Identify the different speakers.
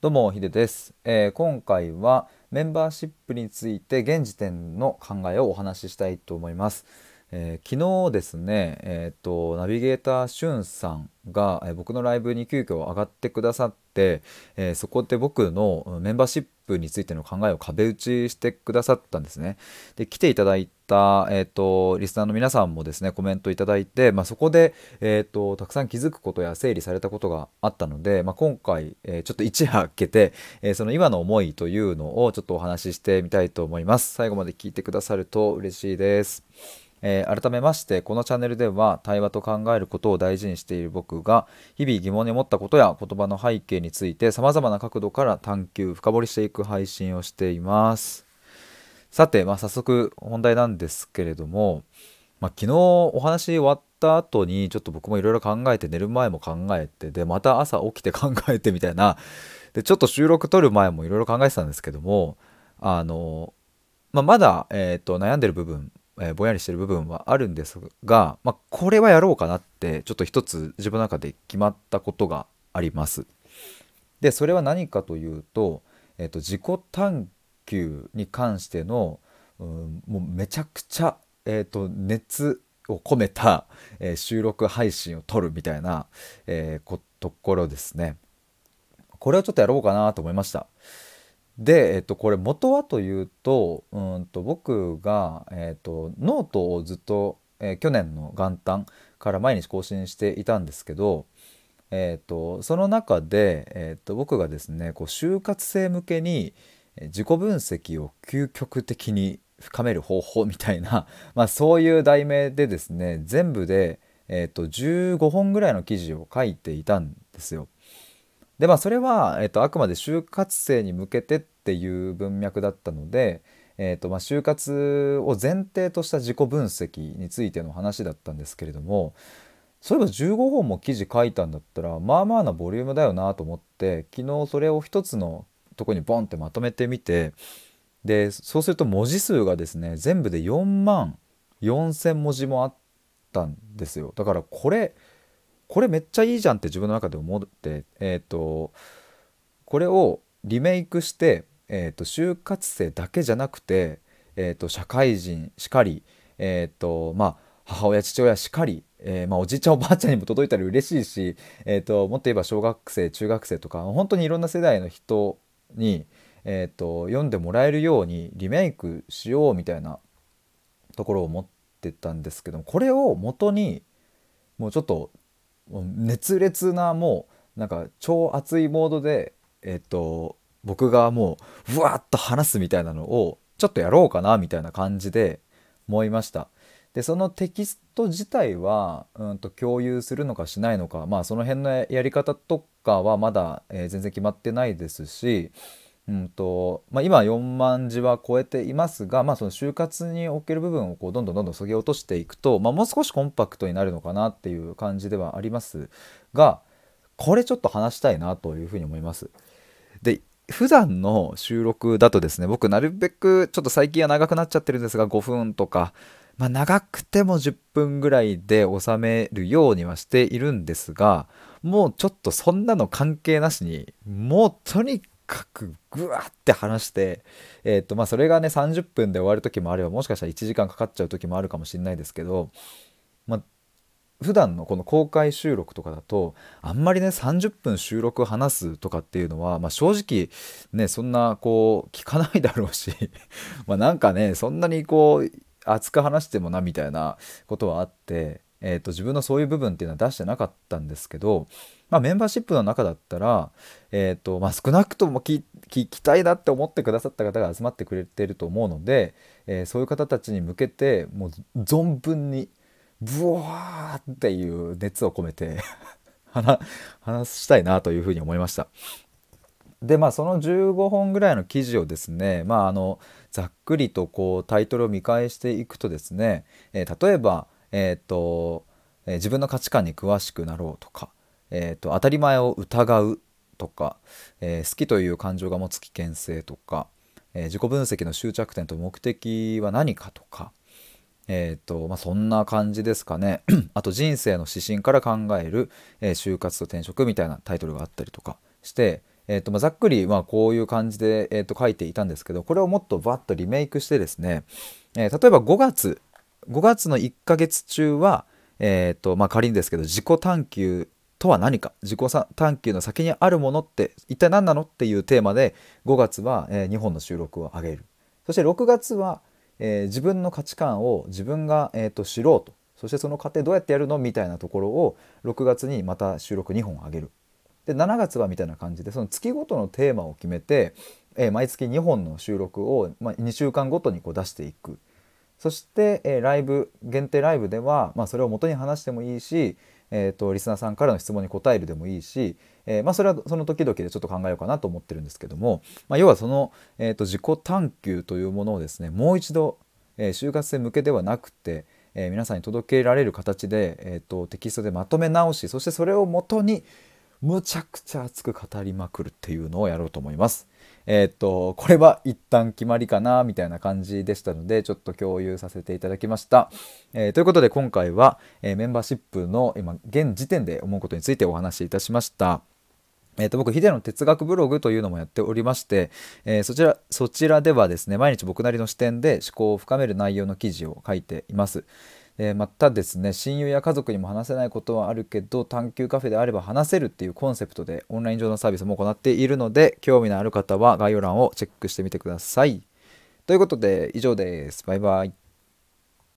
Speaker 1: どうもヒデです、えー今回はメンバーシップについて現時点の考えをお話ししたいと思います、えー昨日ですねえっ、とナビゲーターしゅんさんが、えー僕のライブに急遽上がってくださって、えーそこで僕のメンバーシップについての考えを壁打ちしてくださったんですね。で来ていただいた、えー、とリスナーの皆さんもですねコメントいただいて、まあ、そこで、えー、とたくさん気づくことや整理されたことがあったので、まあ、今回、えーちょっと一夜明けて、えーその今の思いというのをちょっとお話ししてみたいと思います。最後まで聞いてくださると嬉しいです。えー改めましてこのチャンネルでは対話と考えることを大事にしている僕が日々疑問に思ったことや言葉の背景についてさまざまな角度から探求深掘りしていく配信をしています。さて、まあ、早速本題なんですけれども、まあ、昨日お話終わった後にちょっと僕もいろいろ考えて寝る前も考えてでまた朝起きて考えてみたいなでちょっと収録撮る前もいろいろ考えてたんですけどもあの、まあ、まだ、えー、と悩んでる部分、えーぼんやりしてる部分はあるんですが、まあ、これはやろうかなってちょっと一つ自分の中で決まったことがあります。でそれは何かというと,、えー、と自己探求に関しての、うんもうめちゃくちゃ、えー、と熱を込めた、えー収録配信を撮るみたいな、えーこところですね。これをちょっとやろうかなと思いました。で、えっと、これ元はというとうんと僕が、えっと、ノートをずっと、えー去年の元旦から毎日更新していたんですけど、えっと、その中で、えっと、僕がですねこう就活生向けに自己分析を究極的に深める方法みたいな、まあ、そういう題名でですね全部で、えっと、15本ぐらいの記事を書いていたんですよ。でまあそれは、えっと、あくまで就活生に向けてっていう文脈だったので、えっとまあ、就活を前提とした自己分析についての話だったんですけれどもそういえば15本も記事書いたんだったらまあまあなボリュームだよなと思って昨日それを一つのとこにボンってまとめてみてでそうすると文字数がですね全部で4万4,000文字もあったんですよ。だからこれこれめっちゃいいじゃんって自分の中で思ってえっ、とこれをリメイクして、えー、と就活生だけじゃなくて、えー、と社会人しかり、えーとまあ、母親父親しかり、えーまあ、おじいちゃんおばあちゃんにも届いたら嬉しいし、えー、ともっと言えば小学生中学生とか本当にいろんな世代の人に、えー、と読んでもらえるようにリメイクしようみたいなところを思ってたんですけどこれを元にもうちょっと熱烈なもうなんか超熱いモードでえっと僕がもううわっと話すみたいなのをちょっとやろうかなみたいな感じで思いました。でそのテキスト自体はうんと共有するのかしないのかまあその辺のやり方とかはまだ、えー全然決まってないですし、うんとまあ、今4万字は超えていますが、まあ、その就活における部分をこうどんどんどんどんそぎ落としていくと、まあ、もう少しコンパクトになるのかなっていう感じではありますがこれちょっと話したいなというふうに思います。で普段の収録だとですね僕なるべくちょっと最近は長くなっちゃってるんですが5分とか、まあ、長くても10分ぐらいで収めるようにはしているんですがもうちょっとそんなの関係なしにもうとにかくぐわって話して、えーとまあ、それがね30分で終わる時もあればもしかしたら1時間かかっちゃう時もあるかもしれないですけど、まあ、普段のこの公開収録とかだとあんまりね30分収録話すとかっていうのは、まあ、正直ねそんなこう聞かないだろうし まなんかねそんなにこう熱く話してもなみたいなことはあって、えー、と自分のそういう部分っていうのは出してなかったんですけど、まあ、メンバーシップの中だったら、えーとまあ、少なくとも聞きたいなって思ってくださった方が集まってくれてると思うので、えーそういう方たちに向けてもう存分にブワーっていう熱を込めて 話話したいなというふうに思いました。でまあその15本ぐらいの記事をですねまああのざっくりとこうタイトルを見返していくとですね、えー例えば、えーとえー自分の価値観に詳しくなろうとか、えーと当たり前を疑うとか、えー好きという感情が持つ危険性とか、えー自己分析の終着点と目的は何かとか、えーとまあ、そんな感じですかね。あと人生の指針から考える、えー就活と転職みたいなタイトルがあったりとかして、えーとまあ、ざっくりまあこういう感じで、えー、と書いていたんですけどこれをもっとバッとリメイクしてですね、えー、例えば5月5月の1ヶ月中は、えーとまあ、仮にですけど自己探求とは何か自己探求の先にあるものって一体何なのっていうテーマで5月は、えー、2本の収録を上げる。そして6月は、えー、自分の価値観を自分が、えーと、知ろうと。そしてその過程どうやってやるのみたいなところを6月にまた収録2本上げる。で7月はみたいな感じでその月ごとのテーマを決めて、えー、毎月2本の収録を、まあ、2週間ごとにこう出していく。そして、え、ライブ限定ライブでは、まあ、それを元に話してもいいし、えーと、リスナーさんからの質問に答えるでもいいし、えー、まあ、それはその時々でちょっと考えようかなと思ってるんですけども、まあ、要はその、えーと、自己探求というものをですねもう一度、えー、就活生向けではなくて、え皆さんに届けられる形で、えーと、テキストでまとめ直しそしてそれをもとにむちゃくちゃ熱く語りまくるっていうのをやろうと思います。えー、っとこれは一旦決まりかなみたいな感じでしたのでちょっと共有させていただきました。えー、ということで今回は、えー、メンバーシップの今現時点で思うことについてお話しいたしました。えー、と僕ヒデの哲学ブログというのもやっておりまして、えー、そちらそちらではですね毎日僕なりの視点で思考を深める内容の記事を書いています。えー、またですね親友や家族にも話せないことはあるけど探求カフェであれば話せるっていうコンセプトでオンライン上のサービスも行っているので興味のある方は概要欄をチェックしてみてください。ということで以上です。バイバイ。